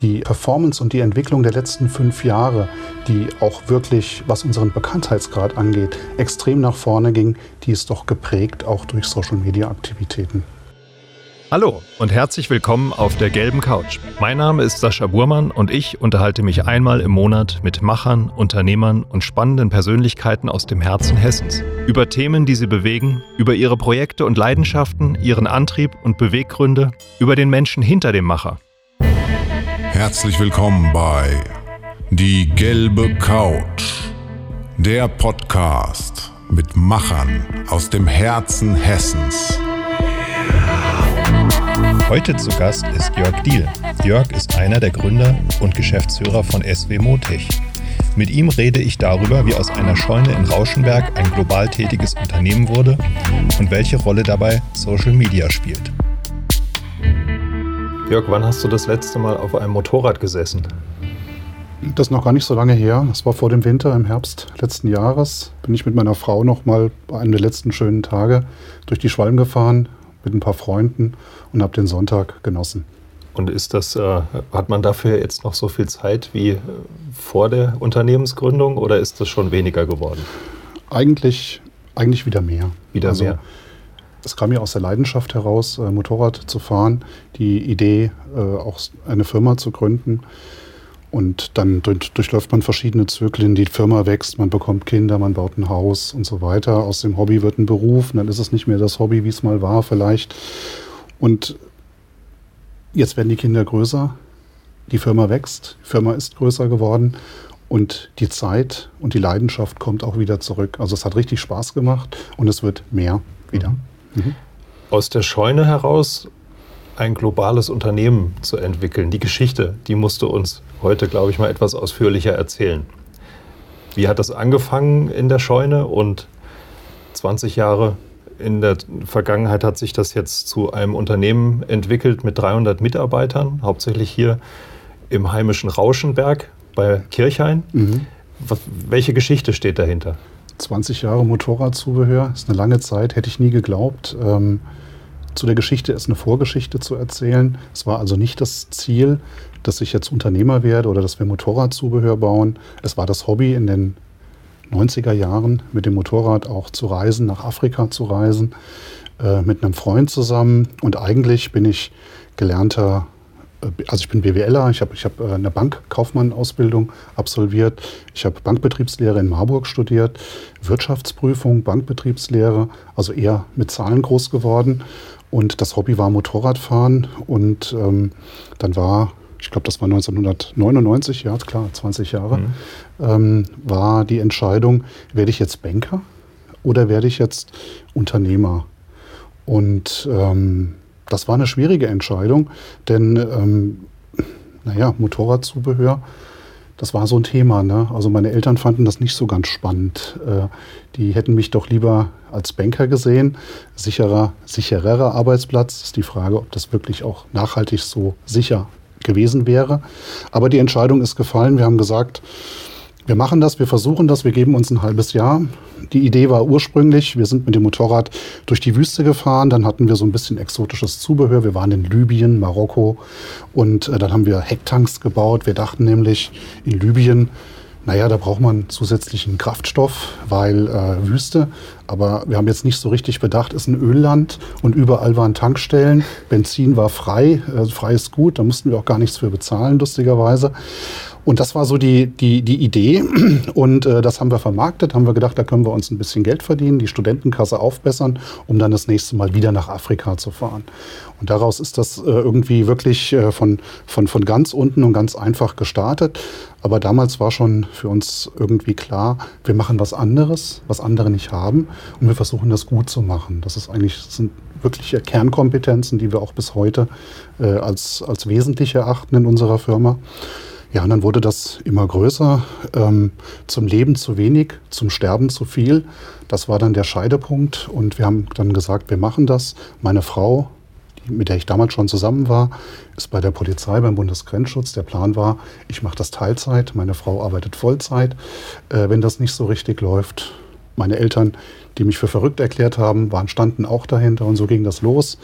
Die Performance und die Entwicklung der letzten fünf Jahre, die auch wirklich, was unseren Bekanntheitsgrad angeht, extrem nach vorne ging, die ist doch geprägt auch durch Social-Media-Aktivitäten. Hallo und herzlich willkommen auf der gelben Couch. Mein Name ist Sascha Burmann und ich unterhalte mich einmal im Monat mit Machern, Unternehmern und spannenden Persönlichkeiten aus dem Herzen Hessens über Themen, die sie bewegen, über ihre Projekte und Leidenschaften, ihren Antrieb und Beweggründe, über den Menschen hinter dem Macher. Herzlich willkommen bei Die gelbe Couch, der Podcast mit Machern aus dem Herzen Hessens. Heute zu Gast ist Jörg Diehl. Jörg ist einer der Gründer und Geschäftsführer von SW Motech. Mit ihm rede ich darüber, wie aus einer Scheune in Rauschenberg ein global tätiges Unternehmen wurde und welche Rolle dabei Social Media spielt. Jörg, wann hast du das letzte Mal auf einem Motorrad gesessen? Das ist noch gar nicht so lange her. Das war vor dem Winter im Herbst letzten Jahres. Bin ich mit meiner Frau noch mal bei einem der letzten schönen Tage durch die Schwalm gefahren mit ein paar Freunden und habe den Sonntag genossen. Und ist das, äh, hat man dafür jetzt noch so viel Zeit wie äh, vor der Unternehmensgründung oder ist das schon weniger geworden? Eigentlich, eigentlich wieder mehr. Wieder also, mehr. Es kam ja aus der Leidenschaft heraus, äh, Motorrad zu fahren, die Idee, äh, auch eine Firma zu gründen. Und dann durch, durchläuft man verschiedene Zyklen. Die Firma wächst, man bekommt Kinder, man baut ein Haus und so weiter. Aus dem Hobby wird ein Beruf dann ist es nicht mehr das Hobby, wie es mal war vielleicht. Und jetzt werden die Kinder größer, die Firma wächst, die Firma ist größer geworden und die Zeit und die Leidenschaft kommt auch wieder zurück. Also es hat richtig Spaß gemacht und es wird mehr wieder. Mhm. Mhm. Aus der Scheune heraus ein globales Unternehmen zu entwickeln. Die Geschichte, die musst du uns heute, glaube ich, mal etwas ausführlicher erzählen. Wie hat das angefangen in der Scheune und 20 Jahre in der Vergangenheit hat sich das jetzt zu einem Unternehmen entwickelt mit 300 Mitarbeitern, hauptsächlich hier im heimischen Rauschenberg bei Kirchhain. Mhm. welche Geschichte steht dahinter? 20 Jahre Motorradzubehör ist eine lange Zeit, hätte ich nie geglaubt. Ähm, zu der Geschichte ist eine Vorgeschichte zu erzählen. Es war also nicht das Ziel, dass ich jetzt Unternehmer werde oder dass wir Motorradzubehör bauen. Es war das Hobby in den 90er Jahren mit dem Motorrad auch zu reisen, nach Afrika zu reisen, äh, mit einem Freund zusammen. Und eigentlich bin ich gelernter also ich bin BWLer, ich habe ich hab äh, eine Bankkaufmann-Ausbildung absolviert, ich habe Bankbetriebslehre in Marburg studiert, Wirtschaftsprüfung, Bankbetriebslehre, also eher mit Zahlen groß geworden. Und das Hobby war Motorradfahren. Und ähm, dann war, ich glaube, das war 1999, ja klar, 20 Jahre, mhm. ähm, war die Entscheidung, werde ich jetzt Banker oder werde ich jetzt Unternehmer? Und ähm, das war eine schwierige Entscheidung, denn ähm, naja, Motorradzubehör, das war so ein Thema. Ne? Also meine Eltern fanden das nicht so ganz spannend. Äh, die hätten mich doch lieber als Banker gesehen. Sicherer, sichererer Arbeitsplatz. Ist die Frage, ob das wirklich auch nachhaltig so sicher gewesen wäre. Aber die Entscheidung ist gefallen. Wir haben gesagt, wir machen das, wir versuchen das, wir geben uns ein halbes Jahr. Die Idee war ursprünglich, wir sind mit dem Motorrad durch die Wüste gefahren, dann hatten wir so ein bisschen exotisches Zubehör. Wir waren in Libyen, Marokko und äh, dann haben wir Hecktanks gebaut. Wir dachten nämlich in Libyen, naja, da braucht man zusätzlichen Kraftstoff, weil äh, Wüste. Aber wir haben jetzt nicht so richtig bedacht, ist ein Ölland und überall waren Tankstellen. Benzin war frei, äh, frei ist gut, da mussten wir auch gar nichts für bezahlen, lustigerweise. Und das war so die, die, die Idee. Und äh, das haben wir vermarktet, haben wir gedacht, da können wir uns ein bisschen Geld verdienen, die Studentenkasse aufbessern, um dann das nächste Mal wieder nach Afrika zu fahren. Und daraus ist das äh, irgendwie wirklich äh, von, von, von ganz unten und ganz einfach gestartet. Aber damals war schon für uns irgendwie klar, wir machen was anderes, was andere nicht haben. Und wir versuchen das gut zu machen. Das ist eigentlich, das sind wirkliche Kernkompetenzen, die wir auch bis heute äh, als, als wesentlich erachten in unserer Firma. Ja, und dann wurde das immer größer, ähm, zum Leben zu wenig, zum Sterben zu viel. Das war dann der Scheidepunkt und wir haben dann gesagt, wir machen das. Meine Frau, die, mit der ich damals schon zusammen war, ist bei der Polizei, beim Bundesgrenzschutz. Der Plan war, ich mache das Teilzeit, meine Frau arbeitet Vollzeit. Äh, wenn das nicht so richtig läuft, meine Eltern, die mich für verrückt erklärt haben, waren, standen auch dahinter und so ging das los.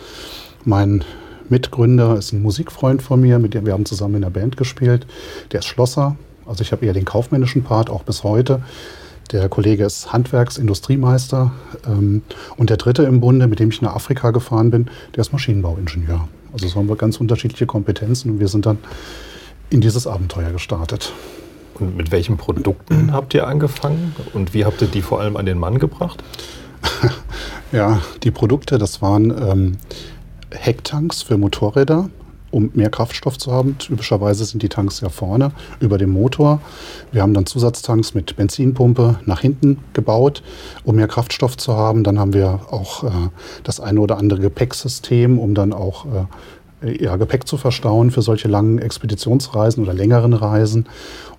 Mein Mitgründer ist ein Musikfreund von mir, mit dem wir haben zusammen in der Band gespielt. Der ist Schlosser. Also ich habe eher den kaufmännischen Part, auch bis heute. Der Kollege ist Handwerks-Industriemeister. Ähm, und der dritte im Bunde, mit dem ich nach Afrika gefahren bin, der ist Maschinenbauingenieur. Also so haben wir ganz unterschiedliche Kompetenzen und wir sind dann in dieses Abenteuer gestartet. Und mit welchen Produkten habt ihr angefangen und wie habt ihr die vor allem an den Mann gebracht? ja, die Produkte, das waren ähm, Hecktanks für Motorräder, um mehr Kraftstoff zu haben. Typischerweise sind die Tanks ja vorne über dem Motor. Wir haben dann Zusatztanks mit Benzinpumpe nach hinten gebaut, um mehr Kraftstoff zu haben. Dann haben wir auch äh, das eine oder andere Gepäcksystem, um dann auch äh, ja, Gepäck zu verstauen für solche langen Expeditionsreisen oder längeren Reisen.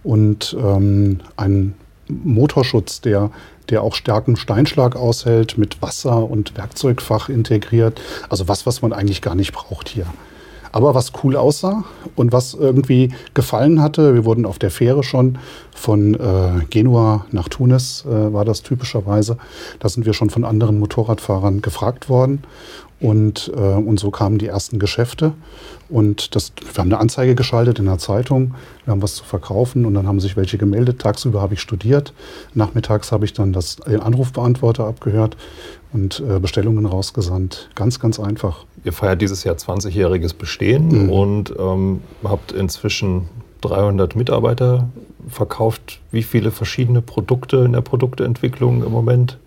Und ähm, einen Motorschutz, der der auch starken Steinschlag aushält, mit Wasser und Werkzeugfach integriert. Also was, was man eigentlich gar nicht braucht hier. Aber was cool aussah und was irgendwie gefallen hatte, wir wurden auf der Fähre schon von äh, Genua nach Tunis, äh, war das typischerweise. Da sind wir schon von anderen Motorradfahrern gefragt worden. Und, äh, und so kamen die ersten Geschäfte. Und das, wir haben eine Anzeige geschaltet in der Zeitung, wir haben was zu verkaufen und dann haben sich welche gemeldet. Tagsüber habe ich studiert, nachmittags habe ich dann das, den Anrufbeantworter abgehört und äh, Bestellungen rausgesandt. Ganz, ganz einfach. Ihr feiert dieses Jahr 20-jähriges Bestehen mhm. und ähm, habt inzwischen 300 Mitarbeiter verkauft. Wie viele verschiedene Produkte in der Produktentwicklung im Moment?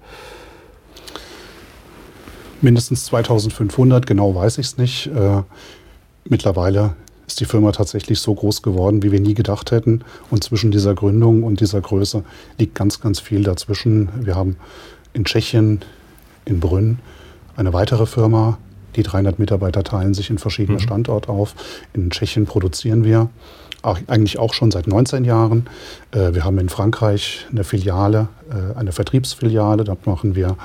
Mindestens 2500, genau weiß ich es nicht. Äh, mittlerweile ist die Firma tatsächlich so groß geworden, wie wir nie gedacht hätten. Und zwischen dieser Gründung und dieser Größe liegt ganz, ganz viel dazwischen. Wir haben in Tschechien, in Brünn, eine weitere Firma. Die 300 Mitarbeiter teilen sich in verschiedene mhm. Standorte auf. In Tschechien produzieren wir eigentlich auch schon seit 19 Jahren. Äh, wir haben in Frankreich eine Filiale, äh, eine Vertriebsfiliale. Da machen wir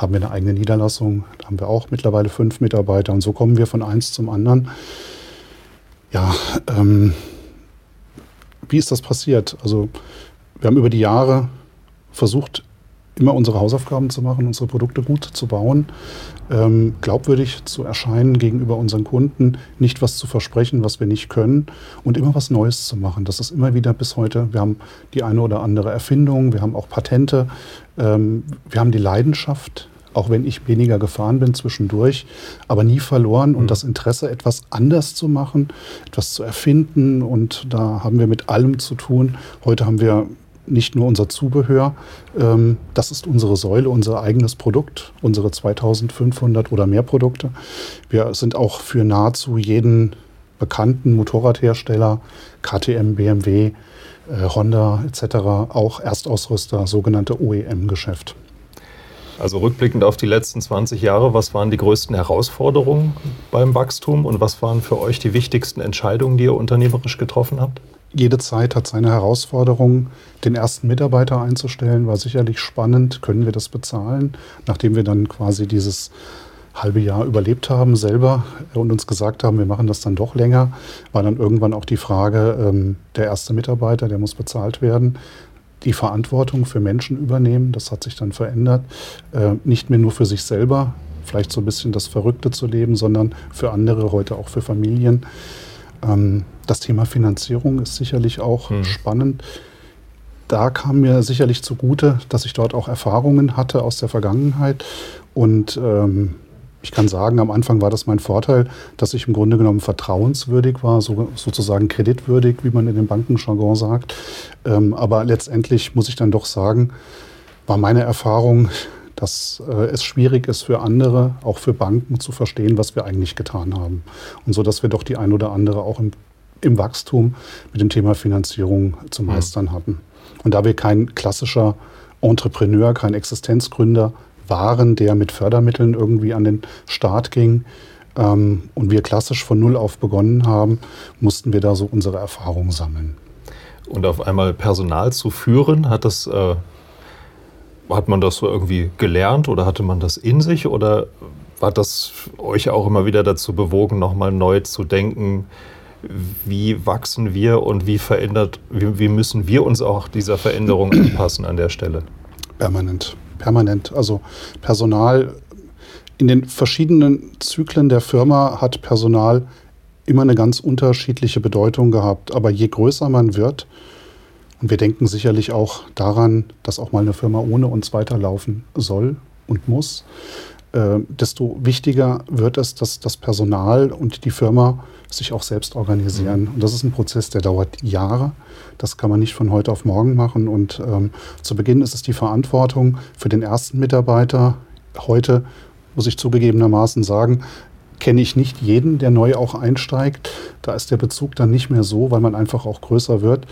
haben wir eine eigene Niederlassung. Da haben wir auch mittlerweile fünf Mitarbeiter und so kommen wir von eins zum anderen. Ja, ähm, wie ist das passiert? Also wir haben über die Jahre versucht, immer unsere Hausaufgaben zu machen, unsere Produkte gut zu bauen, ähm, glaubwürdig zu erscheinen gegenüber unseren Kunden, nicht was zu versprechen, was wir nicht können und immer was Neues zu machen. Das ist immer wieder bis heute. Wir haben die eine oder andere Erfindung, wir haben auch Patente, ähm, wir haben die Leidenschaft, auch wenn ich weniger gefahren bin zwischendurch, aber nie verloren und mhm. das Interesse, etwas anders zu machen, etwas zu erfinden. Und da haben wir mit allem zu tun. Heute haben wir nicht nur unser Zubehör, ähm, das ist unsere Säule, unser eigenes Produkt, unsere 2500 oder mehr Produkte. Wir sind auch für nahezu jeden bekannten Motorradhersteller, KTM, BMW, äh, Honda etc. auch Erstausrüster, sogenannte OEM-Geschäft. Also rückblickend auf die letzten 20 Jahre, was waren die größten Herausforderungen beim Wachstum und was waren für euch die wichtigsten Entscheidungen, die ihr unternehmerisch getroffen habt? Jede Zeit hat seine Herausforderungen. Den ersten Mitarbeiter einzustellen war sicherlich spannend. Können wir das bezahlen? Nachdem wir dann quasi dieses halbe Jahr überlebt haben selber und uns gesagt haben, wir machen das dann doch länger, war dann irgendwann auch die Frage, ähm, der erste Mitarbeiter, der muss bezahlt werden die Verantwortung für Menschen übernehmen. Das hat sich dann verändert. Äh, nicht mehr nur für sich selber, vielleicht so ein bisschen das Verrückte zu leben, sondern für andere, heute auch für Familien. Ähm, das Thema Finanzierung ist sicherlich auch mhm. spannend. Da kam mir sicherlich zugute, dass ich dort auch Erfahrungen hatte aus der Vergangenheit und ähm, ich kann sagen, am Anfang war das mein Vorteil, dass ich im Grunde genommen vertrauenswürdig war, so, sozusagen kreditwürdig, wie man in dem Bankenjargon sagt. Ähm, aber letztendlich muss ich dann doch sagen, war meine Erfahrung, dass äh, es schwierig ist für andere, auch für Banken zu verstehen, was wir eigentlich getan haben. Und so, dass wir doch die ein oder andere auch im, im Wachstum mit dem Thema Finanzierung zu meistern mhm. hatten. Und da wir kein klassischer Entrepreneur, kein Existenzgründer waren, der mit Fördermitteln irgendwie an den Start ging ähm, und wir klassisch von Null auf begonnen haben, mussten wir da so unsere Erfahrungen sammeln. Und auf einmal Personal zu führen, hat das, äh, hat man das so irgendwie gelernt oder hatte man das in sich oder hat das euch auch immer wieder dazu bewogen, nochmal neu zu denken, wie wachsen wir und wie verändert, wie, wie müssen wir uns auch dieser Veränderung anpassen an der Stelle? Permanent permanent. Also Personal in den verschiedenen Zyklen der Firma hat Personal immer eine ganz unterschiedliche Bedeutung gehabt. Aber je größer man wird, und wir denken sicherlich auch daran, dass auch mal eine Firma ohne uns weiterlaufen soll und muss, äh, desto wichtiger wird es, dass das Personal und die Firma sich auch selbst organisieren. Und das ist ein Prozess, der dauert Jahre. Das kann man nicht von heute auf morgen machen. Und ähm, zu Beginn ist es die Verantwortung für den ersten Mitarbeiter. Heute muss ich zugegebenermaßen sagen, kenne ich nicht jeden, der neu auch einsteigt. Da ist der Bezug dann nicht mehr so, weil man einfach auch größer wird.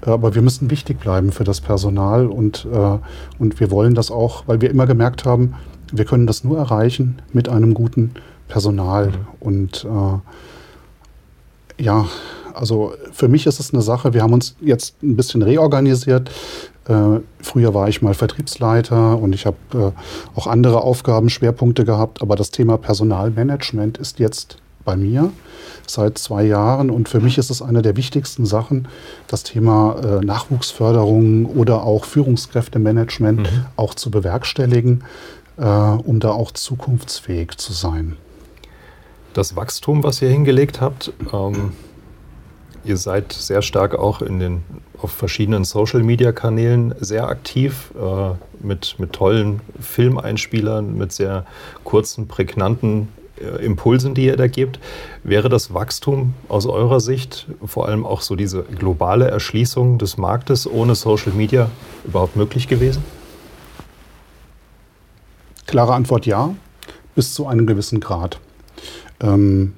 Aber wir müssen wichtig bleiben für das Personal und, äh, und wir wollen das auch, weil wir immer gemerkt haben, wir können das nur erreichen mit einem guten Personal. Mhm. Und äh, ja, also für mich ist es eine Sache, wir haben uns jetzt ein bisschen reorganisiert. Äh, früher war ich mal Vertriebsleiter und ich habe äh, auch andere Aufgabenschwerpunkte gehabt, aber das Thema Personalmanagement ist jetzt bei mir seit zwei Jahren und für mich ist es eine der wichtigsten Sachen, das Thema äh, Nachwuchsförderung oder auch Führungskräftemanagement mhm. auch zu bewerkstelligen, äh, um da auch zukunftsfähig zu sein. Das Wachstum, was ihr hingelegt habt, ähm, ihr seid sehr stark auch in den auf verschiedenen Social-Media-Kanälen sehr aktiv, äh, mit, mit tollen Filmeinspielern, mit sehr kurzen, prägnanten äh, Impulsen, die ihr da gebt. Wäre das Wachstum aus eurer Sicht, vor allem auch so diese globale Erschließung des Marktes ohne Social Media überhaupt möglich gewesen? Klare Antwort ja, bis zu einem gewissen Grad. Ähm,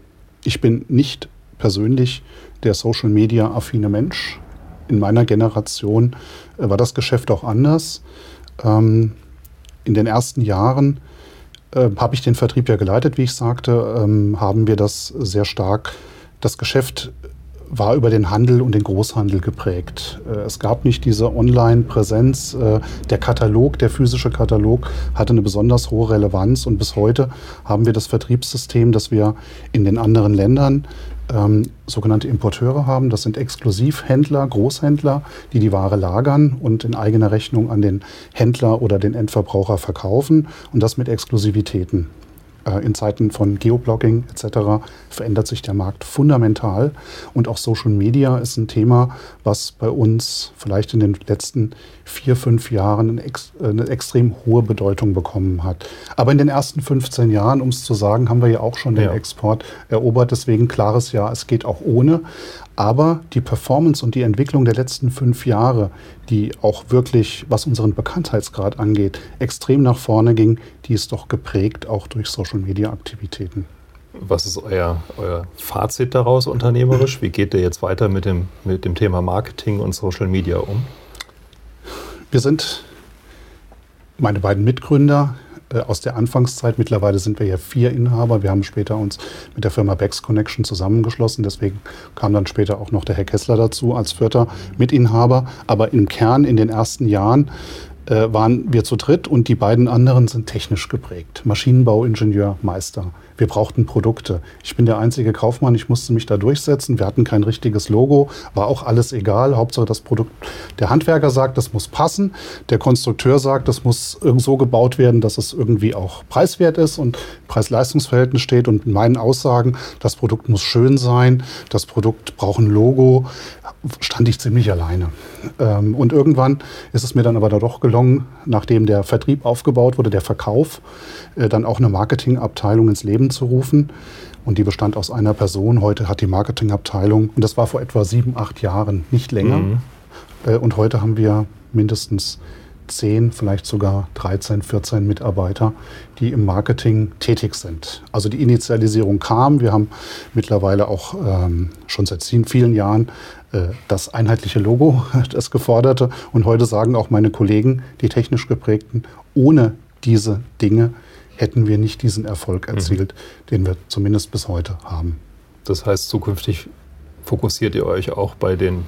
ich bin nicht persönlich der Social Media affine Mensch in meiner Generation äh, war das Geschäft auch anders. Ähm, in den ersten Jahren äh, habe ich den Vertrieb ja geleitet, wie ich sagte, ähm, haben wir das sehr stark, das Geschäft war über den Handel und den Großhandel geprägt. Äh, es gab nicht diese Online-Präsenz. Äh, der Katalog, der physische Katalog hatte eine besonders hohe Relevanz und bis heute haben wir das Vertriebssystem, das wir in den anderen Ländern ähm, sogenannte Importeure haben. Das sind Exklusivhändler, Großhändler, die die Ware lagern und in eigener Rechnung an den Händler oder den Endverbraucher verkaufen und das mit Exklusivitäten. Äh, in Zeiten von Geoblocking etc. verändert sich der Markt fundamental. Und auch Social Media ist ein Thema, was bei uns vielleicht in den letzten vier, fünf Jahren eine, ex eine extrem hohe Bedeutung bekommen hat. Aber in den ersten 15 Jahren, um es zu sagen, haben wir ja auch schon den ja. Export erobert. Deswegen klares Ja, es geht auch ohne. Aber die Performance und die Entwicklung der letzten fünf Jahre, die auch wirklich, was unseren Bekanntheitsgrad angeht, extrem nach vorne ging, die ist doch geprägt auch durch Social-Media-Aktivitäten. Was ist euer, euer Fazit daraus unternehmerisch? Wie geht ihr jetzt weiter mit dem, mit dem Thema Marketing und Social Media um? Wir sind, meine beiden Mitgründer, äh, aus der Anfangszeit. Mittlerweile sind wir ja vier Inhaber. Wir haben später uns mit der Firma Bex Connection zusammengeschlossen. Deswegen kam dann später auch noch der Herr Kessler dazu als vierter Mitinhaber. Aber im Kern in den ersten Jahren äh, waren wir zu dritt und die beiden anderen sind technisch geprägt. Maschinenbauingenieur, Meister. Wir brauchten Produkte. Ich bin der einzige Kaufmann, ich musste mich da durchsetzen. Wir hatten kein richtiges Logo, war auch alles egal. Hauptsache das Produkt. Der Handwerker sagt, das muss passen. Der Konstrukteur sagt, das muss so gebaut werden, dass es irgendwie auch preiswert ist und Preis-Leistungs-Verhältnis steht. Und in meinen Aussagen, das Produkt muss schön sein, das Produkt braucht ein Logo, stand ich ziemlich alleine. Ähm, und irgendwann ist es mir dann aber doch gelungen, nachdem der Vertrieb aufgebaut wurde, der Verkauf, äh, dann auch eine Marketingabteilung ins Leben zu rufen. Und die bestand aus einer Person. Heute hat die Marketingabteilung, und das war vor etwa sieben, acht Jahren, nicht länger. Mhm. Äh, und heute haben wir mindestens 10, vielleicht sogar 13, 14 Mitarbeiter, die im Marketing tätig sind. Also die Initialisierung kam. Wir haben mittlerweile auch ähm, schon seit vielen Jahren äh, das einheitliche Logo, das geforderte. Und heute sagen auch meine Kollegen, die technisch geprägten, ohne diese Dinge hätten wir nicht diesen Erfolg mhm. erzielt, mhm. den wir zumindest bis heute haben. Das heißt, zukünftig fokussiert ihr euch auch bei den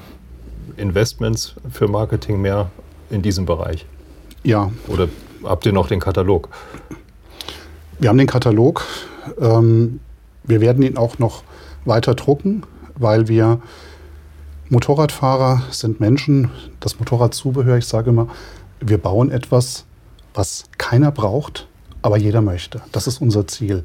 Investments für Marketing mehr in diesem Bereich? Ja. Oder habt ihr noch den Katalog? Wir haben den Katalog. Ähm, wir werden ihn auch noch weiter drucken, weil wir Motorradfahrer sind Menschen, das Motorradzubehör, ich sage immer, wir bauen etwas, was keiner braucht, aber jeder möchte. Das ist unser Ziel,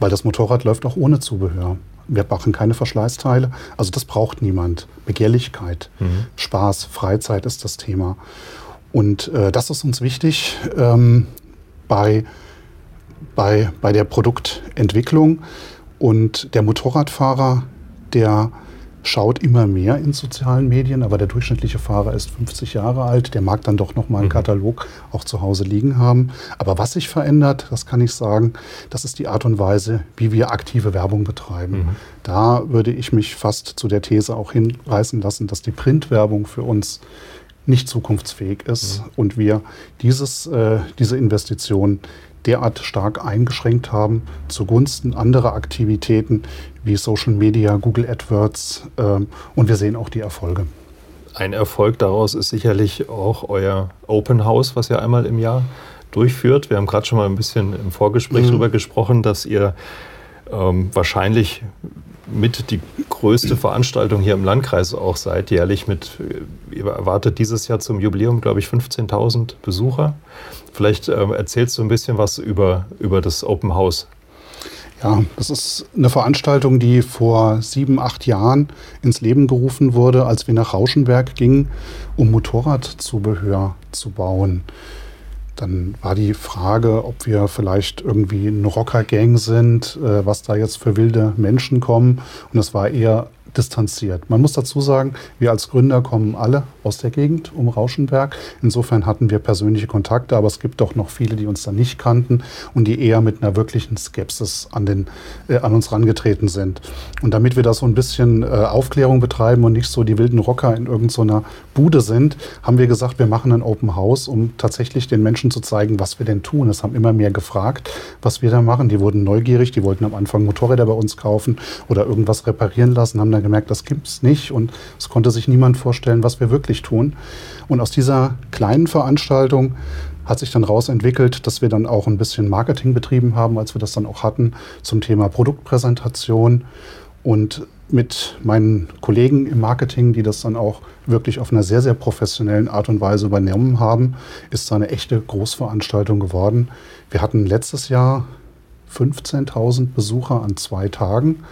weil das Motorrad läuft auch ohne Zubehör. Wir machen keine Verschleißteile, also das braucht niemand. Begehrlichkeit, mhm. Spaß, Freizeit ist das Thema. Und äh, das ist uns wichtig ähm, bei, bei, bei der Produktentwicklung. Und der Motorradfahrer, der schaut immer mehr in sozialen Medien, aber der durchschnittliche Fahrer ist 50 Jahre alt, der mag dann doch noch mal einen mhm. Katalog auch zu Hause liegen haben. Aber was sich verändert, das kann ich sagen, das ist die Art und Weise, wie wir aktive Werbung betreiben. Mhm. Da würde ich mich fast zu der These auch hinreißen lassen, dass die Printwerbung für uns nicht zukunftsfähig ist mhm. und wir dieses, äh, diese Investition derart stark eingeschränkt haben zugunsten anderer Aktivitäten wie Social Media, Google AdWords ähm, und wir sehen auch die Erfolge. Ein Erfolg daraus ist sicherlich auch euer Open House, was ihr einmal im Jahr durchführt. Wir haben gerade schon mal ein bisschen im Vorgespräch mhm. darüber gesprochen, dass ihr ähm, wahrscheinlich mit die größte Veranstaltung hier im Landkreis auch seid, jährlich mit, ihr erwartet dieses Jahr zum Jubiläum, glaube ich, 15.000 Besucher. Vielleicht ähm, erzählst du ein bisschen was über, über das Open House. Ja, das ist eine Veranstaltung, die vor sieben, acht Jahren ins Leben gerufen wurde, als wir nach Rauschenberg gingen, um Motorradzubehör zu bauen. Dann war die Frage, ob wir vielleicht irgendwie eine Rockergang sind, äh, was da jetzt für wilde Menschen kommen. Und es war eher distanziert. Man muss dazu sagen, wir als Gründer kommen alle aus der Gegend um Rauschenberg. Insofern hatten wir persönliche Kontakte, aber es gibt doch noch viele, die uns da nicht kannten und die eher mit einer wirklichen Skepsis an, den, äh, an uns rangetreten sind. Und damit wir da so ein bisschen äh, Aufklärung betreiben und nicht so die wilden Rocker in irgendeiner Bude sind, haben wir gesagt, wir machen ein Open House, um tatsächlich den Menschen zu zeigen, was wir denn tun. Es haben immer mehr gefragt, was wir da machen. Die wurden neugierig, die wollten am Anfang Motorräder bei uns kaufen oder irgendwas reparieren lassen, haben dann gemerkt, das gibt es nicht und es konnte sich niemand vorstellen, was wir wirklich tun. Und aus dieser kleinen Veranstaltung hat sich dann raus entwickelt, dass wir dann auch ein bisschen Marketing betrieben haben, als wir das dann auch hatten zum Thema Produktpräsentation und mit meinen Kollegen im Marketing, die das dann auch wirklich auf einer sehr, sehr professionellen Art und Weise übernommen haben, ist da eine echte Großveranstaltung geworden. Wir hatten letztes Jahr 15.000 Besucher an zwei Tagen.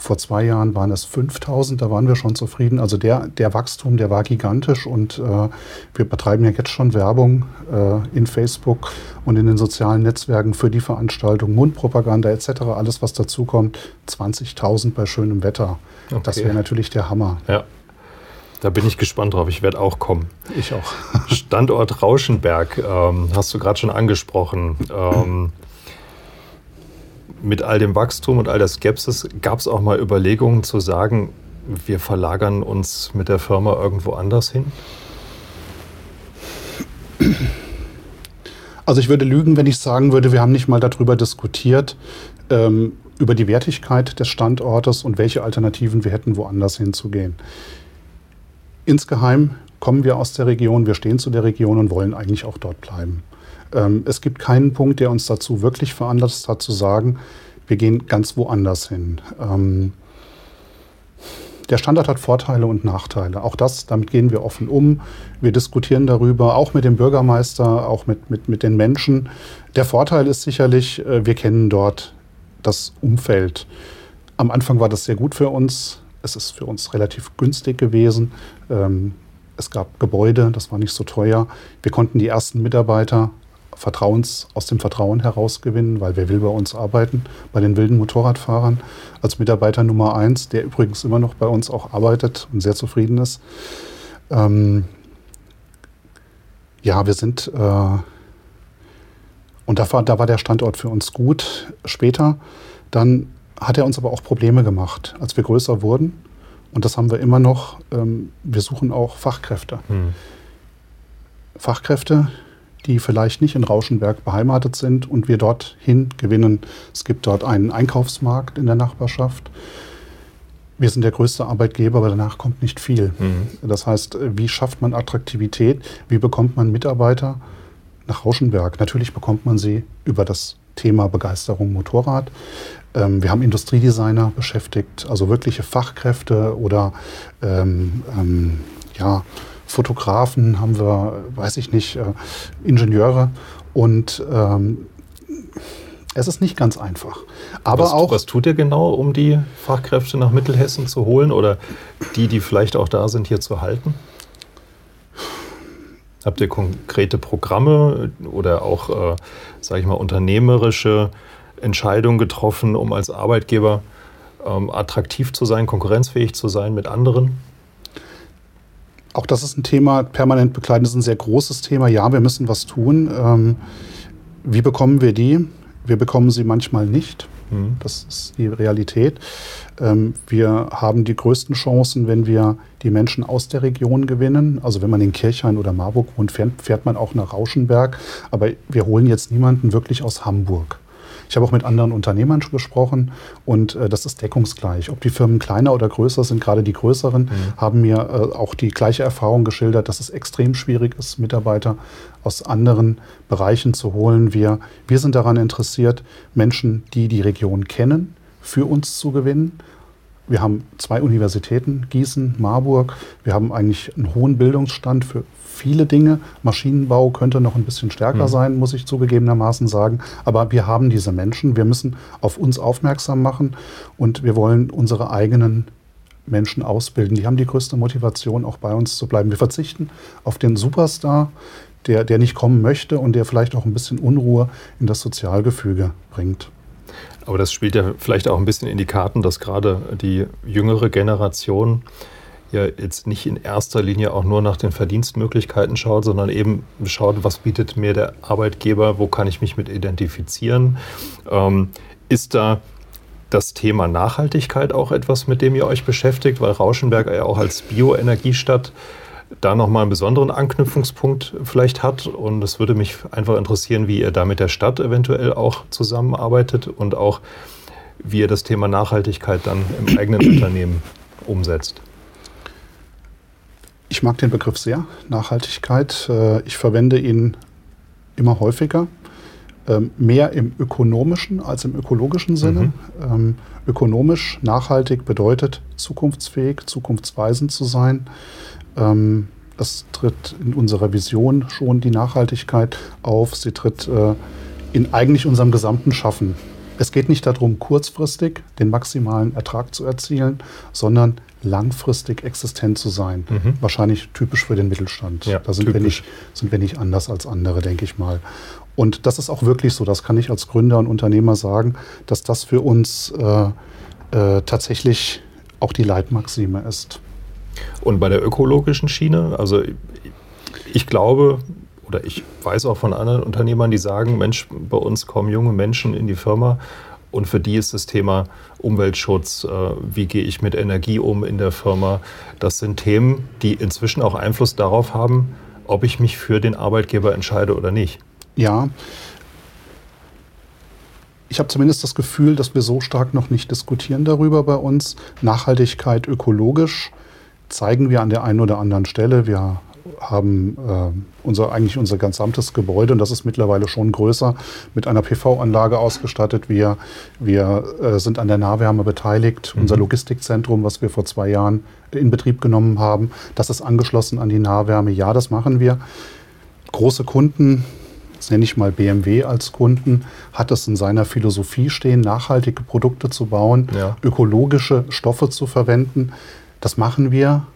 Vor zwei Jahren waren es 5000, da waren wir schon zufrieden. Also der, der Wachstum, der war gigantisch und äh, wir betreiben ja jetzt schon Werbung äh, in Facebook und in den sozialen Netzwerken für die Veranstaltung, Mundpropaganda etc., alles was dazukommt. 20.000 bei schönem Wetter. Okay. Das wäre natürlich der Hammer. Ja. Da bin ich gespannt drauf. Ich werde auch kommen. Ich auch. Standort Rauschenberg ähm, hast du gerade schon angesprochen. Ähm, mit all dem Wachstum und all der Skepsis gab es auch mal Überlegungen zu sagen, wir verlagern uns mit der Firma irgendwo anders hin? Also ich würde lügen, wenn ich sagen würde, wir haben nicht mal darüber diskutiert, ähm, über die Wertigkeit des Standortes und welche Alternativen wir hätten, woanders hinzugehen. Insgeheim kommen wir aus der Region, wir stehen zu der Region und wollen eigentlich auch dort bleiben. Ähm, es gibt keinen Punkt, der uns dazu wirklich veranlasst hat zu sagen, wir gehen ganz woanders hin. Ähm, der Standard hat Vorteile und Nachteile. Auch das, damit gehen wir offen um. Wir diskutieren darüber, auch mit dem Bürgermeister, auch mit, mit, mit den Menschen. Der Vorteil ist sicherlich, äh, wir kennen dort das Umfeld. Am Anfang war das sehr gut für uns. Es ist für uns relativ günstig gewesen. Ähm, es gab Gebäude, das war nicht so teuer. Wir konnten die ersten Mitarbeiter Vertrauens, aus dem Vertrauen herausgewinnen, weil wer will bei uns arbeiten, bei den wilden Motorradfahrern als Mitarbeiter Nummer eins, der übrigens immer noch bei uns auch arbeitet und sehr zufrieden ist. Ähm, ja, wir sind, äh, und da war, da war der Standort für uns gut. Später, dann hat er uns aber auch Probleme gemacht, als wir größer wurden. Und das haben wir immer noch. Ähm, wir suchen auch Fachkräfte. Hm. Fachkräfte, die vielleicht nicht in Rauschenberg beheimatet sind und wir dorthin gewinnen. Es gibt dort einen Einkaufsmarkt in der Nachbarschaft. Wir sind der größte Arbeitgeber, aber danach kommt nicht viel. Mhm. Das heißt, wie schafft man Attraktivität? Wie bekommt man Mitarbeiter nach Rauschenberg? Natürlich bekommt man sie über das Thema Begeisterung Motorrad. Ähm, wir haben Industriedesigner beschäftigt, also wirkliche Fachkräfte oder ähm, ähm, ja, Fotografen, haben wir, weiß ich nicht, äh, Ingenieure. Und ähm, Es ist nicht ganz einfach. Aber was, auch. Was tut ihr genau, um die Fachkräfte nach Mittelhessen zu holen oder die, die vielleicht auch da sind, hier zu halten? Habt ihr konkrete Programme oder auch, äh, sage ich mal, unternehmerische Entscheidungen getroffen, um als Arbeitgeber ähm, attraktiv zu sein, konkurrenzfähig zu sein mit anderen? Auch das ist ein Thema, permanent begleiten ist ein sehr großes Thema. Ja, wir müssen was tun. Ähm, wie bekommen wir die? Wir bekommen sie manchmal nicht. Mhm. Das ist die Realität. Ähm, wir haben die größten Chancen, wenn wir die Menschen aus der Region gewinnen. Also wenn man in Kirchhain oder Marburg wohnt, fährt, fährt man auch nach Rauschenberg. Aber wir holen jetzt niemanden wirklich aus Hamburg. Ich habe auch mit anderen Unternehmern gesprochen und äh, das ist deckungsgleich. Ob die Firmen kleiner oder größer sind, gerade die größeren mhm. haben mir äh, auch die gleiche Erfahrung geschildert, dass es extrem schwierig ist, Mitarbeiter aus anderen Bereichen zu holen. Wir, wir sind daran interessiert, Menschen, die die Region kennen, für uns zu gewinnen wir haben zwei Universitäten, Gießen, Marburg. Wir haben eigentlich einen hohen Bildungsstand für viele Dinge. Maschinenbau könnte noch ein bisschen stärker mhm. sein, muss ich zugegebenermaßen sagen. Aber wir haben diese Menschen. Wir müssen auf uns aufmerksam machen und wir wollen unsere eigenen Menschen ausbilden. Die haben die größte Motivation, auch bei uns zu bleiben. Wir verzichten auf den Superstar, der, der nicht kommen möchte und der vielleicht auch ein bisschen Unruhe in das Sozialgefüge bringt. Aber das spielt ja vielleicht auch ein bisschen in die Karten, dass gerade die jüngere Generation ja jetzt nicht in erster Linie auch nur nach den Verdienstmöglichkeiten schaut, sondern eben schaut, was bietet mir der Arbeitgeber, wo kann ich mich mit identifizieren. Ähm, ist da das Thema Nachhaltigkeit auch etwas, mit dem ihr euch beschäftigt, weil Rauschenberg ja auch als Bioenergiestadt da nochmal einen besonderen Anknüpfungspunkt vielleicht hat. Und es würde mich einfach interessieren, wie ihr da mit der Stadt eventuell auch zusammenarbeitet und auch wie ihr das Thema Nachhaltigkeit dann im eigenen Unternehmen umsetzt. Ich mag den Begriff sehr, Nachhaltigkeit. Äh, ich verwende ihn immer häufiger. Ähm, mehr im ökonomischen als im ökologischen Sinne. Mhm. Ähm, ökonomisch nachhaltig bedeutet zukunftsfähig, zukunftsweisend zu sein. Ähm, es tritt in unserer Vision schon die Nachhaltigkeit auf. Sie tritt äh, in eigentlich unserem gesamten Schaffen. Es geht nicht darum, kurzfristig den maximalen Ertrag zu erzielen, sondern langfristig existent zu sein. Mhm. Wahrscheinlich typisch für den Mittelstand. Ja, da sind wir, nicht, sind wir nicht anders als andere, denke ich mal. Und das ist auch wirklich so, das kann ich als Gründer und Unternehmer sagen, dass das für uns äh, äh, tatsächlich auch die Leitmaxime ist. Und bei der ökologischen Schiene, also ich glaube oder ich weiß auch von anderen Unternehmern, die sagen, Mensch, bei uns kommen junge Menschen in die Firma und für die ist das Thema Umweltschutz, äh, wie gehe ich mit Energie um in der Firma, das sind Themen, die inzwischen auch Einfluss darauf haben, ob ich mich für den Arbeitgeber entscheide oder nicht. Ja, ich habe zumindest das Gefühl, dass wir so stark noch nicht diskutieren darüber bei uns. Nachhaltigkeit ökologisch zeigen wir an der einen oder anderen Stelle. Wir haben äh, unser, eigentlich unser gesamtes Gebäude, und das ist mittlerweile schon größer, mit einer PV-Anlage ausgestattet. Wir, wir äh, sind an der Nahwärme beteiligt. Mhm. Unser Logistikzentrum, was wir vor zwei Jahren in Betrieb genommen haben, das ist angeschlossen an die Nahwärme. Ja, das machen wir. Große Kunden, das nenne ich mal BMW als Kunden, hat es in seiner Philosophie stehen, nachhaltige Produkte zu bauen, ja. ökologische Stoffe zu verwenden. Das machen wir,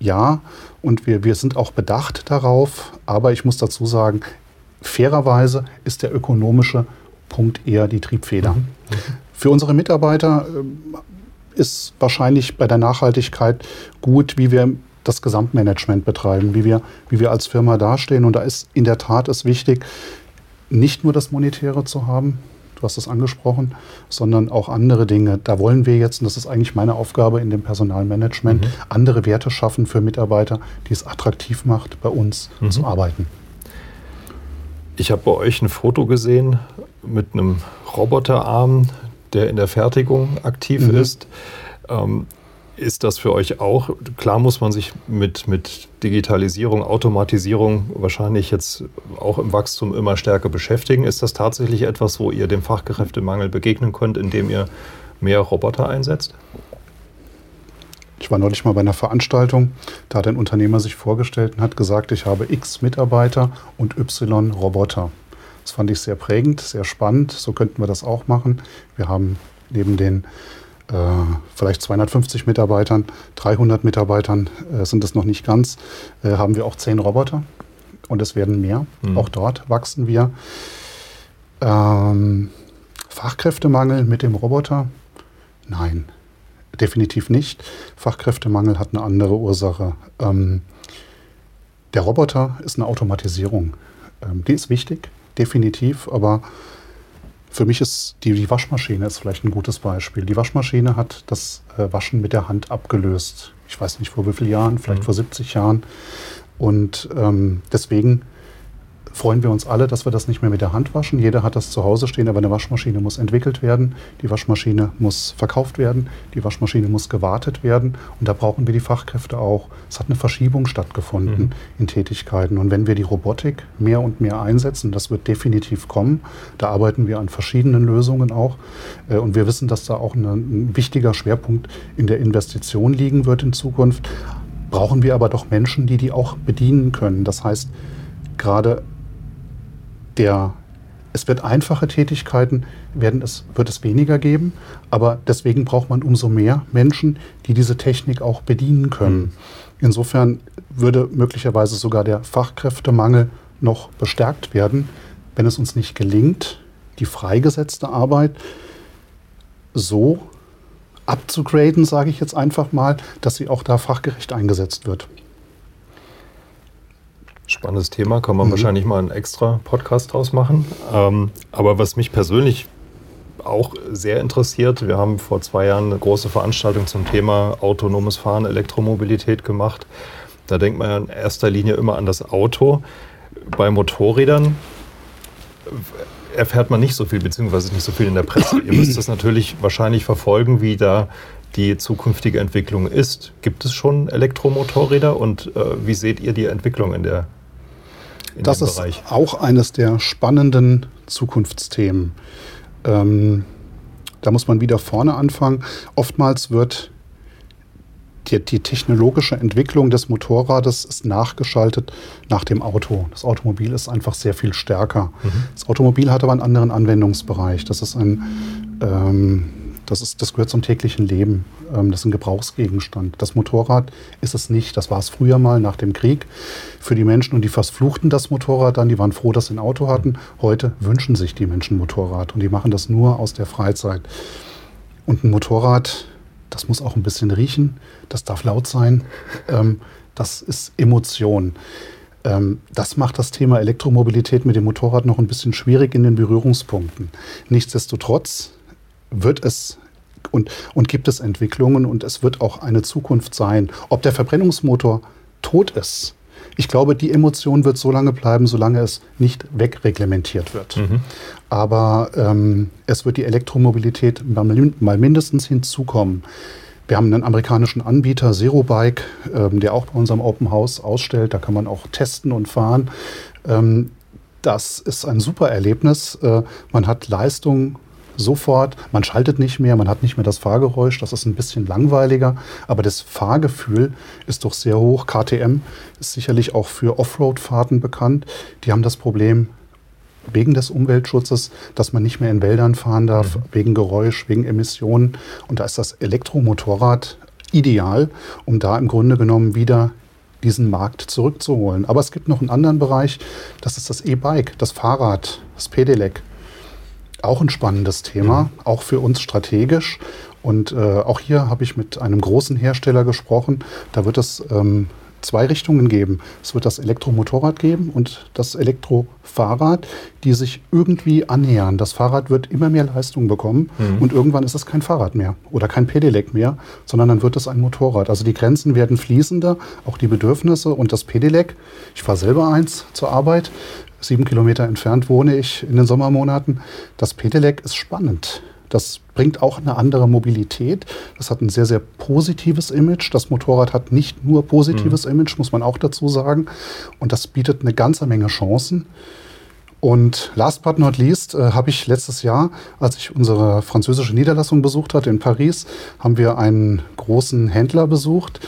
ja, und wir, wir sind auch bedacht darauf, aber ich muss dazu sagen, fairerweise ist der ökonomische Punkt eher die Triebfeder. Mhm. Für unsere Mitarbeiter äh, ist wahrscheinlich bei der Nachhaltigkeit gut, wie wir das Gesamtmanagement betreiben, wie wir, wie wir als Firma dastehen. Und da ist in der Tat es wichtig, nicht nur das Monetäre zu haben, du hast es angesprochen, sondern auch andere Dinge. Da wollen wir jetzt, und das ist eigentlich meine Aufgabe in dem Personalmanagement, mhm. andere Werte schaffen für Mitarbeiter, die es attraktiv macht, bei uns mhm. zu arbeiten. Ich habe bei euch ein Foto gesehen mit einem Roboterarm, der in der Fertigung aktiv mhm. ist. Ähm, ist das für euch auch? Klar muss man sich mit, mit Digitalisierung, Automatisierung wahrscheinlich jetzt auch im Wachstum immer stärker beschäftigen. Ist das tatsächlich etwas, wo ihr dem Fachkräftemangel begegnen könnt, indem ihr mehr Roboter einsetzt? Ich war neulich mal bei einer Veranstaltung, da hat ein Unternehmer sich vorgestellt und hat gesagt, ich habe X Mitarbeiter und Y Roboter. Das fand ich sehr prägend, sehr spannend. So könnten wir das auch machen. Wir haben neben den äh, vielleicht 250 Mitarbeitern, 300 Mitarbeitern äh, sind es noch nicht ganz, äh, haben wir auch zehn Roboter und es werden mehr. Mhm. Auch dort wachsen wir. Ähm, Fachkräftemangel mit dem Roboter? Nein, definitiv nicht. Fachkräftemangel hat eine andere Ursache. Ähm, der Roboter ist eine Automatisierung. Ähm, die ist wichtig, definitiv, aber für mich ist die, die, Waschmaschine ist vielleicht ein gutes Beispiel. Die Waschmaschine hat das äh, Waschen mit der Hand abgelöst. Ich weiß nicht vor wie vielen Jahren, vielleicht mhm. vor 70 Jahren. Und ähm, deswegen freuen wir uns alle, dass wir das nicht mehr mit der Hand waschen. Jeder hat das zu Hause stehen, aber eine Waschmaschine muss entwickelt werden, die Waschmaschine muss verkauft werden, die Waschmaschine muss gewartet werden und da brauchen wir die Fachkräfte auch. Es hat eine Verschiebung stattgefunden mhm. in Tätigkeiten und wenn wir die Robotik mehr und mehr einsetzen, das wird definitiv kommen, da arbeiten wir an verschiedenen Lösungen auch äh, und wir wissen, dass da auch ein wichtiger Schwerpunkt in der Investition liegen wird in Zukunft. Brauchen wir aber doch Menschen, die die auch bedienen können. Das heißt, gerade der, es wird einfache Tätigkeiten, werden es, wird es weniger geben, aber deswegen braucht man umso mehr Menschen, die diese Technik auch bedienen können. Mhm. Insofern würde möglicherweise sogar der Fachkräftemangel noch bestärkt werden, wenn es uns nicht gelingt, die freigesetzte Arbeit so abzugraden, sage ich jetzt einfach mal, dass sie auch da fachgerecht eingesetzt wird. Spannendes Thema, kann man mhm. wahrscheinlich mal einen extra Podcast draus machen. Ähm, aber was mich persönlich auch sehr interessiert, wir haben vor zwei Jahren eine große Veranstaltung zum Thema autonomes Fahren, Elektromobilität gemacht. Da denkt man ja in erster Linie immer an das Auto. Bei Motorrädern erfährt man nicht so viel, beziehungsweise nicht so viel in der Presse. Ihr müsst das natürlich wahrscheinlich verfolgen, wie da die zukünftige Entwicklung ist. Gibt es schon Elektromotorräder und äh, wie seht ihr die Entwicklung in der das ist Bereich. auch eines der spannenden Zukunftsthemen. Ähm, da muss man wieder vorne anfangen. Oftmals wird die, die, technologische Entwicklung des Motorrades ist nachgeschaltet nach dem Auto. Das Automobil ist einfach sehr viel stärker. Mhm. Das Automobil hat aber einen anderen Anwendungsbereich. Das ist ein ähm, das, ist, das gehört zum täglichen Leben. Ähm, das ist ein Gebrauchsgegenstand. Das Motorrad ist es nicht. Das war es früher mal nach dem Krieg für die Menschen und die verfluchten das Motorrad dann. Die waren froh, dass sie ein Auto hatten. Heute wünschen sich die Menschen Motorrad und die machen das nur aus der Freizeit. Und ein Motorrad, das muss auch ein bisschen riechen. Das darf laut sein. Ähm, das ist Emotion. Ähm, das macht das Thema Elektromobilität mit dem Motorrad noch ein bisschen schwierig in den Berührungspunkten. Nichtsdestotrotz wird es und, und gibt es Entwicklungen und es wird auch eine Zukunft sein. Ob der Verbrennungsmotor tot ist, ich glaube, die Emotion wird so lange bleiben, solange es nicht wegreglementiert wird. Mhm. Aber ähm, es wird die Elektromobilität mal, mindestens hinzukommen. Wir haben einen amerikanischen Anbieter, Zero Bike, ähm, der auch bei unserem Open House ausstellt. Da kann man auch testen und fahren. Ähm, das ist ein super Erlebnis. Äh, man hat Leistung sofort. Man schaltet nicht mehr, man hat nicht mehr das Fahrgeräusch. Das ist ein bisschen langweiliger. Aber das Fahrgefühl ist doch sehr hoch. KTM ist sicherlich auch für Offroad-Fahrten bekannt. Die haben das Problem, wegen des Umweltschutzes, dass man nicht mehr in Wäldern fahren darf, mhm. wegen Geräusch, wegen Emissionen. Und da ist das Elektromotorrad ideal, um da im Grunde genommen wieder diesen Markt zurückzuholen. Aber es gibt noch einen anderen Bereich, das ist das E-Bike, das Fahrrad, das Pedelec. Auch ein spannendes Thema, mhm. auch für uns strategisch. Und äh, auch hier habe ich mit einem großen Hersteller gesprochen. Da wird es ähm, zwei Richtungen geben. Es wird das Elektromotorrad geben und das Elektrofahrrad, die sich irgendwie annähern. Das Fahrrad wird immer mehr Leistung bekommen mhm. und irgendwann ist es kein Fahrrad mehr oder kein Pedelec mehr, sondern dann wird es ein Motorrad. Also die Grenzen werden fließender, auch die Bedürfnisse und das Pedelec. Ich fahre selber eins zur Arbeit sieben Kilometer entfernt wohne ich in den Sommermonaten. Das Pedelec ist spannend. Das bringt auch eine andere Mobilität. Das hat ein sehr, sehr positives Image. Das Motorrad hat nicht nur positives mhm. Image, muss man auch dazu sagen. Und das bietet eine ganze Menge Chancen. Und last but not least äh, habe ich letztes Jahr, als ich unsere französische Niederlassung besucht hatte in Paris, haben wir einen großen Händler besucht,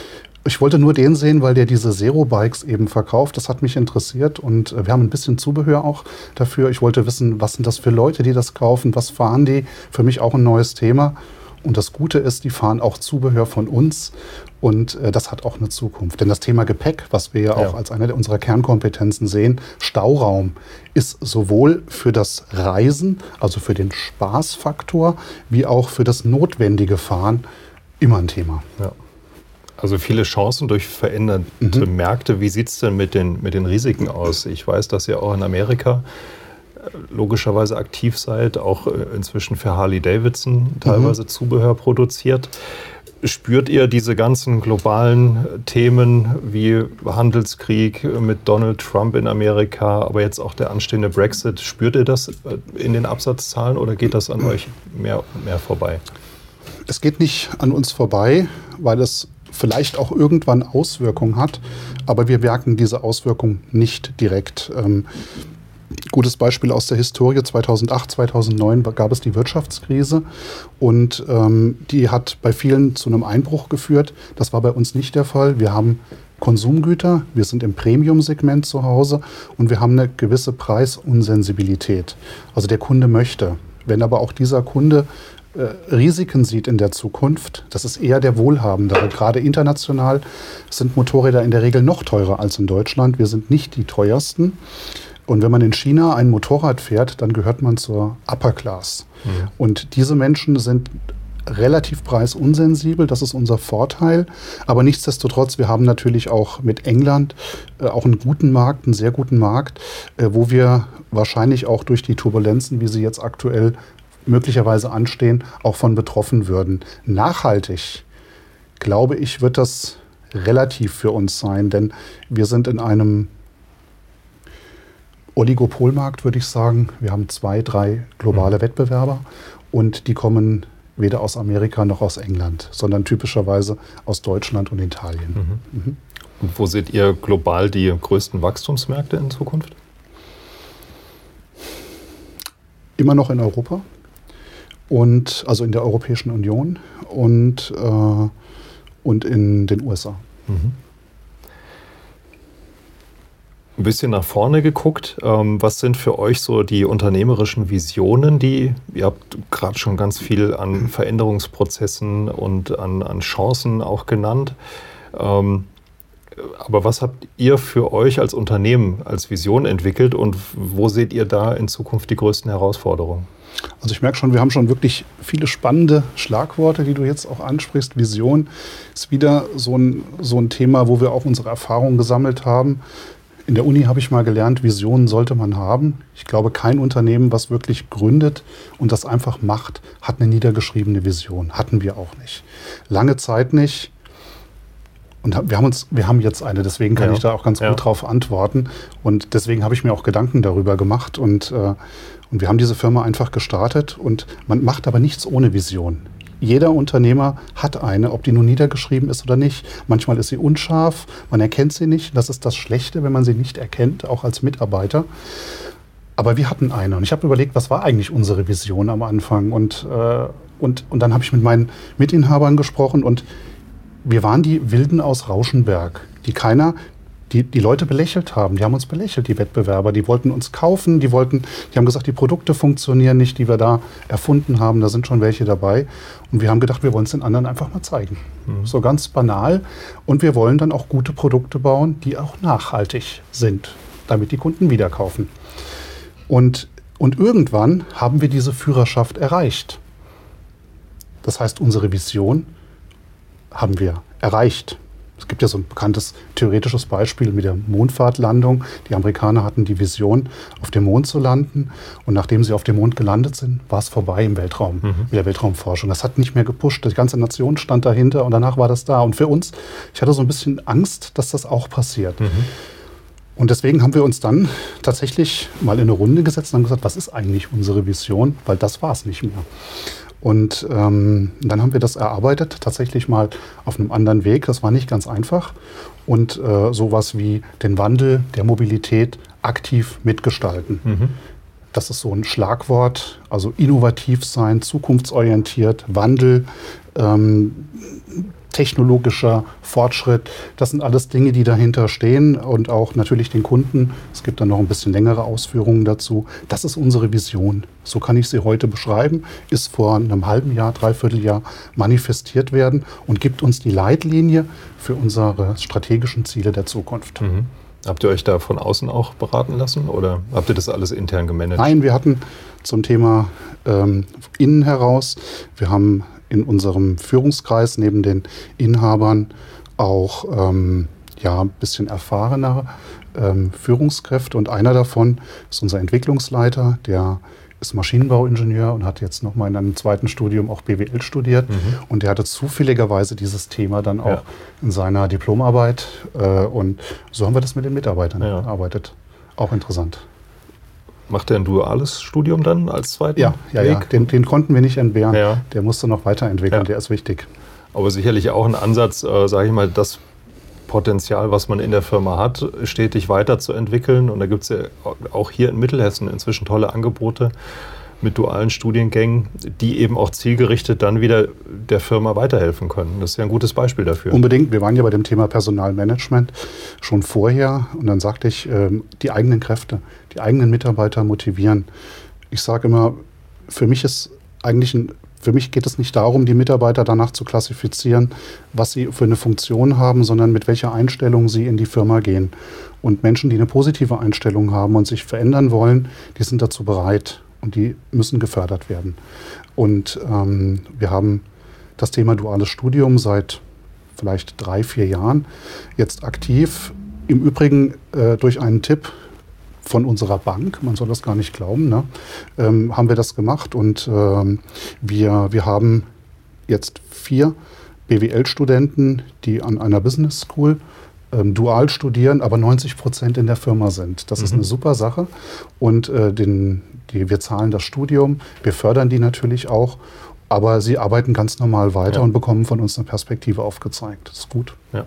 ich wollte nur den sehen, weil der diese Zero-Bikes eben verkauft. Das hat mich interessiert und äh, wir haben ein bisschen Zubehör auch dafür. Ich wollte wissen, was sind das für Leute, die das kaufen, was fahren die? Für mich auch ein neues Thema. Und das Gute ist, die fahren auch Zubehör von uns und äh, das hat auch eine Zukunft. Denn das Thema Gepäck, was wir ja auch als eine unserer Kernkompetenzen sehen, Stauraum, ist sowohl für das Reisen, also für den Spaßfaktor, wie auch für das notwendige Fahren immer ein Thema. Ja. Also viele Chancen durch veränderte mhm. Märkte. Wie sieht es denn mit den, mit den Risiken aus? Ich weiß, dass ihr auch in Amerika äh, logischerweise aktiv seid, auch äh, inzwischen für Harley Davidson teilweise mhm. Zubehör produziert. Spürt ihr diese ganzen globalen Themen wie Handelskrieg mit Donald Trump in Amerika, aber jetzt auch der anstehende Brexit, spürt ihr das äh, in den Absatzzahlen oder geht das an euch mehr, mehr vorbei? Es geht nicht an uns vorbei, weil es vielleicht auch irgendwann Auswirkungen hat, aber wir merken diese Auswirkungen nicht direkt. Ähm, gutes Beispiel aus der Historie, 2008, 2009 gab es die Wirtschaftskrise und ähm, die hat bei vielen zu einem Einbruch geführt. Das war bei uns nicht der Fall. Wir haben Konsumgüter, wir sind im Premium-Segment zu Hause und wir haben eine gewisse Preisunsensibilität. Also der Kunde möchte. Wenn aber auch dieser Kunde Risiken sieht in der Zukunft, das ist eher der Wohlhabendere. Gerade international sind Motorräder in der Regel noch teurer als in Deutschland. Wir sind nicht die teuersten. Und wenn man in China ein Motorrad fährt, dann gehört man zur Upper Class. Mhm. Und diese Menschen sind relativ preisunsensibel, das ist unser Vorteil. Aber nichtsdestotrotz, wir haben natürlich auch mit England äh, auch einen guten Markt, einen sehr guten Markt, äh, wo wir wahrscheinlich auch durch die Turbulenzen, wie sie jetzt aktuell möglicherweise anstehen, auch von betroffen würden. Nachhaltig, glaube ich, wird das relativ für uns sein, denn wir sind in einem Oligopolmarkt, würde ich sagen. Wir haben zwei, drei globale mhm. Wettbewerber und die kommen weder aus Amerika noch aus England, sondern typischerweise aus Deutschland und Italien. Mhm. Mhm. Und wo seht ihr global die größten Wachstumsmärkte in Zukunft? Immer noch in Europa und also in der Europäischen Union und, äh, und in den USA. Mhm. Ein bisschen nach vorne geguckt, ähm, was sind für euch so die unternehmerischen Visionen, die ihr habt gerade schon ganz viel an Veränderungsprozessen und an, an Chancen auch genannt. Ähm, aber was habt ihr für euch als Unternehmen als Vision entwickelt und wo seht ihr da in Zukunft die größten Herausforderungen? Also ich merke schon, wir haben schon wirklich viele spannende Schlagworte, die du jetzt auch ansprichst. Vision ist wieder so ein, so ein Thema, wo wir auch unsere Erfahrungen gesammelt haben. In der Uni habe ich mal gelernt, Visionen sollte man haben. Ich glaube, kein Unternehmen, was wirklich gründet und das einfach macht, hat eine niedergeschriebene Vision. Hatten wir auch nicht. Lange Zeit nicht. Und wir haben uns, wir haben jetzt eine, deswegen kann ja. ich da auch ganz ja. gut drauf antworten. Und deswegen habe ich mir auch Gedanken darüber gemacht und, äh, und wir haben diese Firma einfach gestartet und man macht aber nichts ohne Vision. Jeder Unternehmer hat eine, ob die nun niedergeschrieben ist oder nicht. Manchmal ist sie unscharf, man erkennt sie nicht. Das ist das Schlechte, wenn man sie nicht erkennt, auch als Mitarbeiter. Aber wir hatten eine und ich habe überlegt, was war eigentlich unsere Vision am Anfang? Und, äh, und, und dann habe ich mit meinen Mitinhabern gesprochen und wir waren die Wilden aus Rauschenberg, die keiner, die, die Leute belächelt haben. Die haben uns belächelt, die Wettbewerber. Die wollten uns kaufen, die wollten, die haben gesagt, die Produkte funktionieren nicht, die wir da erfunden haben. Da sind schon welche dabei. Und wir haben gedacht, wir wollen es den anderen einfach mal zeigen. Mhm. So ganz banal. Und wir wollen dann auch gute Produkte bauen, die auch nachhaltig sind, damit die Kunden wieder kaufen. Und, und irgendwann haben wir diese Führerschaft erreicht. Das heißt, unsere Vision haben wir erreicht. Es gibt ja so ein bekanntes theoretisches Beispiel mit der Mondfahrtlandung. Die Amerikaner hatten die Vision, auf dem Mond zu landen. Und nachdem sie auf dem Mond gelandet sind, war es vorbei im Weltraum, mhm. mit der Weltraumforschung. Das hat nicht mehr gepusht. Die ganze Nation stand dahinter und danach war das da. Und für uns, ich hatte so ein bisschen Angst, dass das auch passiert. Mhm. Und deswegen haben wir uns dann tatsächlich mal in eine Runde gesetzt und haben gesagt, was ist eigentlich unsere Vision? Weil das war es nicht mehr. Und ähm, dann haben wir das erarbeitet, tatsächlich mal auf einem anderen Weg. Das war nicht ganz einfach. Und äh, sowas wie den Wandel der Mobilität aktiv mitgestalten. Mhm. das ist so ein Schlagwort, also innovativ sein, zukunftsorientiert, Wandel, ähm, technologischer Fortschritt. Das sind alles Dinge, die dahinter stehen und auch natürlich den Kunden. Es gibt dann noch ein bisschen längere Ausführungen dazu. Das ist unsere Vision. So kann ich sie heute beschreiben. Ist vor einem halben Jahr, dreiviertel Jahr manifestiert werden und gibt uns die Leitlinie für unsere strategischen Ziele der Zukunft. Mhm. Habt ihr euch da von außen auch beraten lassen oder habt ihr das alles intern gemanagt? Nein, wir hatten zum Thema ähm, innen heraus, wir haben in unserem Führungskreis neben den Inhabern auch ähm, ja, ein bisschen erfahrenere ähm, Führungskräfte. Und einer davon ist unser Entwicklungsleiter, der ist Maschinenbauingenieur und hat jetzt nochmal in einem zweiten Studium auch BWL studiert. Mhm. Und der hatte zufälligerweise dieses Thema dann auch ja. in seiner Diplomarbeit. Äh, und so haben wir das mit den Mitarbeitern ja. erarbeitet. Auch interessant. Macht er ein duales Studium dann als zweiten ja, ja, Weg? Ja, den, den konnten wir nicht entbehren. Ja. Der musste noch weiterentwickeln, ja. der ist wichtig. Aber sicherlich auch ein Ansatz, äh, sage ich mal, das Potenzial, was man in der Firma hat, stetig weiterzuentwickeln. Und da gibt es ja auch hier in Mittelhessen inzwischen tolle Angebote mit dualen Studiengängen, die eben auch zielgerichtet dann wieder der Firma weiterhelfen können. Das ist ja ein gutes Beispiel dafür. Unbedingt. Wir waren ja bei dem Thema Personalmanagement schon vorher und dann sagte ich, ähm, die eigenen Kräfte, die eigenen Mitarbeiter motivieren. Ich sage immer, für mich ist eigentlich ein für mich geht es nicht darum, die Mitarbeiter danach zu klassifizieren, was sie für eine Funktion haben, sondern mit welcher Einstellung sie in die Firma gehen. Und Menschen, die eine positive Einstellung haben und sich verändern wollen, die sind dazu bereit und die müssen gefördert werden. Und ähm, wir haben das Thema duales Studium seit vielleicht drei, vier Jahren jetzt aktiv. Im Übrigen äh, durch einen Tipp von unserer Bank, man soll das gar nicht glauben, ne, ähm, haben wir das gemacht und ähm, wir, wir haben jetzt vier BWL-Studenten, die an einer Business School ähm, dual studieren, aber 90 Prozent in der Firma sind. Das mhm. ist eine super Sache und äh, den, die, wir zahlen das Studium, wir fördern die natürlich auch, aber sie arbeiten ganz normal weiter ja. und bekommen von uns eine Perspektive aufgezeigt. Das ist gut. Ja.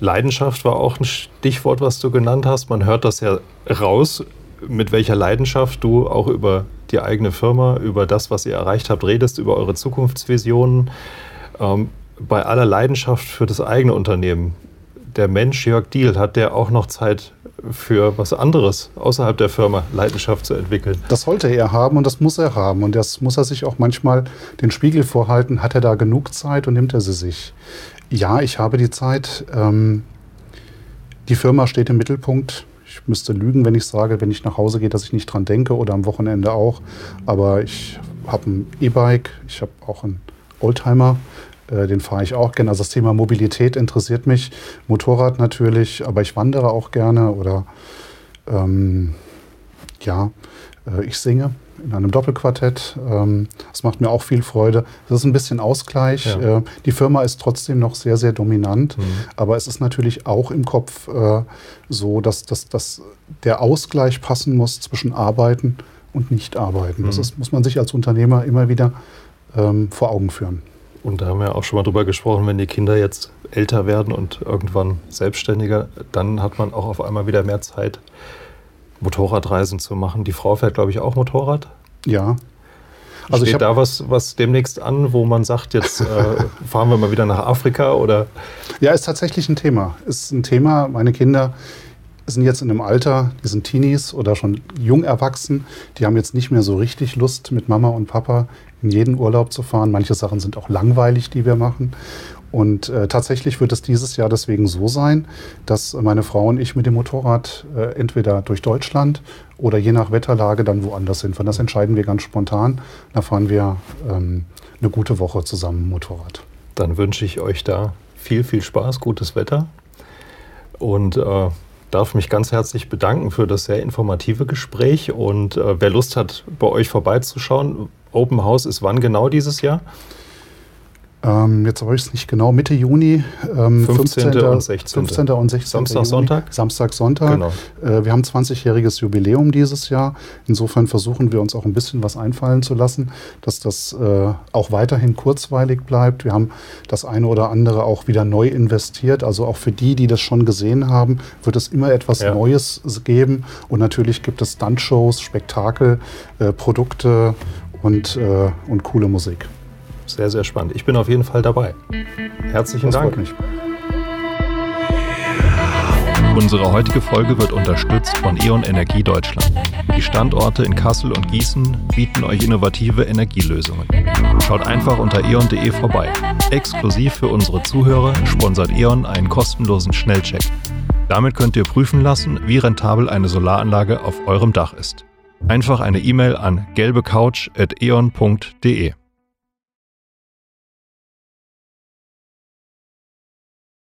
Leidenschaft war auch ein Stichwort, was du genannt hast. Man hört das ja raus, mit welcher Leidenschaft du auch über die eigene Firma, über das, was ihr erreicht habt, redest, über eure Zukunftsvisionen. Ähm, bei aller Leidenschaft für das eigene Unternehmen, der Mensch Jörg Diel, hat der auch noch Zeit für was anderes außerhalb der Firma Leidenschaft zu entwickeln. Das sollte er haben und das muss er haben. Und das muss er sich auch manchmal den Spiegel vorhalten. Hat er da genug Zeit und nimmt er sie sich? Ja, ich habe die Zeit. Ähm, die Firma steht im Mittelpunkt. Ich müsste lügen, wenn ich sage, wenn ich nach Hause gehe, dass ich nicht dran denke oder am Wochenende auch. Aber ich habe ein E-Bike, ich habe auch einen Oldtimer. Äh, den fahre ich auch gerne. Also das Thema Mobilität interessiert mich. Motorrad natürlich, aber ich wandere auch gerne oder ähm, ja, äh, ich singe in einem Doppelquartett. Ähm, das macht mir auch viel Freude. Das ist ein bisschen Ausgleich. Ja. Äh, die Firma ist trotzdem noch sehr, sehr dominant, mhm. aber es ist natürlich auch im Kopf so, dass, dass, dass der Ausgleich passen muss zwischen Arbeiten und Nicht-Arbeiten. Mhm. Das ist, muss man sich als Unternehmer immer wieder ähm, vor Augen führen. Und da haben wir auch schon mal drüber gesprochen, wenn die Kinder jetzt älter werden und irgendwann selbstständiger, dann hat man auch auf einmal wieder mehr Zeit, Motorradreisen zu machen. Die Frau fährt, glaube ich, auch Motorrad. Ja. Also Steht da was, was demnächst an, wo man sagt, jetzt äh, fahren wir mal wieder nach Afrika oder? Ja, ist tatsächlich ein Thema. Ist ein Thema. Meine Kinder sind jetzt in einem Alter, die sind Teenies oder schon jung erwachsen. Die haben jetzt nicht mehr so richtig Lust, mit Mama und Papa in jeden Urlaub zu fahren. Manche Sachen sind auch langweilig, die wir machen. Und äh, tatsächlich wird es dieses Jahr deswegen so sein, dass meine Frau und ich mit dem Motorrad äh, entweder durch Deutschland oder je nach Wetterlage dann woanders hinfahren. Das entscheiden wir ganz spontan. Da fahren wir ähm, eine gute Woche zusammen Motorrad. Dann wünsche ich euch da viel, viel Spaß, gutes Wetter und äh, darf mich ganz herzlich bedanken für das sehr informative Gespräch. Und äh, wer Lust hat, bei euch vorbeizuschauen, Open House ist wann genau dieses Jahr? Ähm, jetzt habe ich es nicht genau, Mitte Juni. Ähm, 15. 15. und 16. 15. und 16. Samstag, Juni. Sonntag? Samstag, Sonntag. Genau. Äh, wir haben 20-jähriges Jubiläum dieses Jahr. Insofern versuchen wir uns auch ein bisschen was einfallen zu lassen, dass das äh, auch weiterhin kurzweilig bleibt. Wir haben das eine oder andere auch wieder neu investiert. Also auch für die, die das schon gesehen haben, wird es immer etwas ja. Neues geben. Und natürlich gibt es Stuntshows, Spektakel, äh, Produkte und, äh, und coole Musik. Sehr, sehr spannend. Ich bin auf jeden Fall dabei. Herzlichen das Dank. Mich. Unsere heutige Folge wird unterstützt von E.ON Energie Deutschland. Die Standorte in Kassel und Gießen bieten euch innovative Energielösungen. Schaut einfach unter eon.de vorbei. Exklusiv für unsere Zuhörer sponsert E.ON einen kostenlosen Schnellcheck. Damit könnt ihr prüfen lassen, wie rentabel eine Solaranlage auf eurem Dach ist. Einfach eine E-Mail an gelbecouch.eon.de.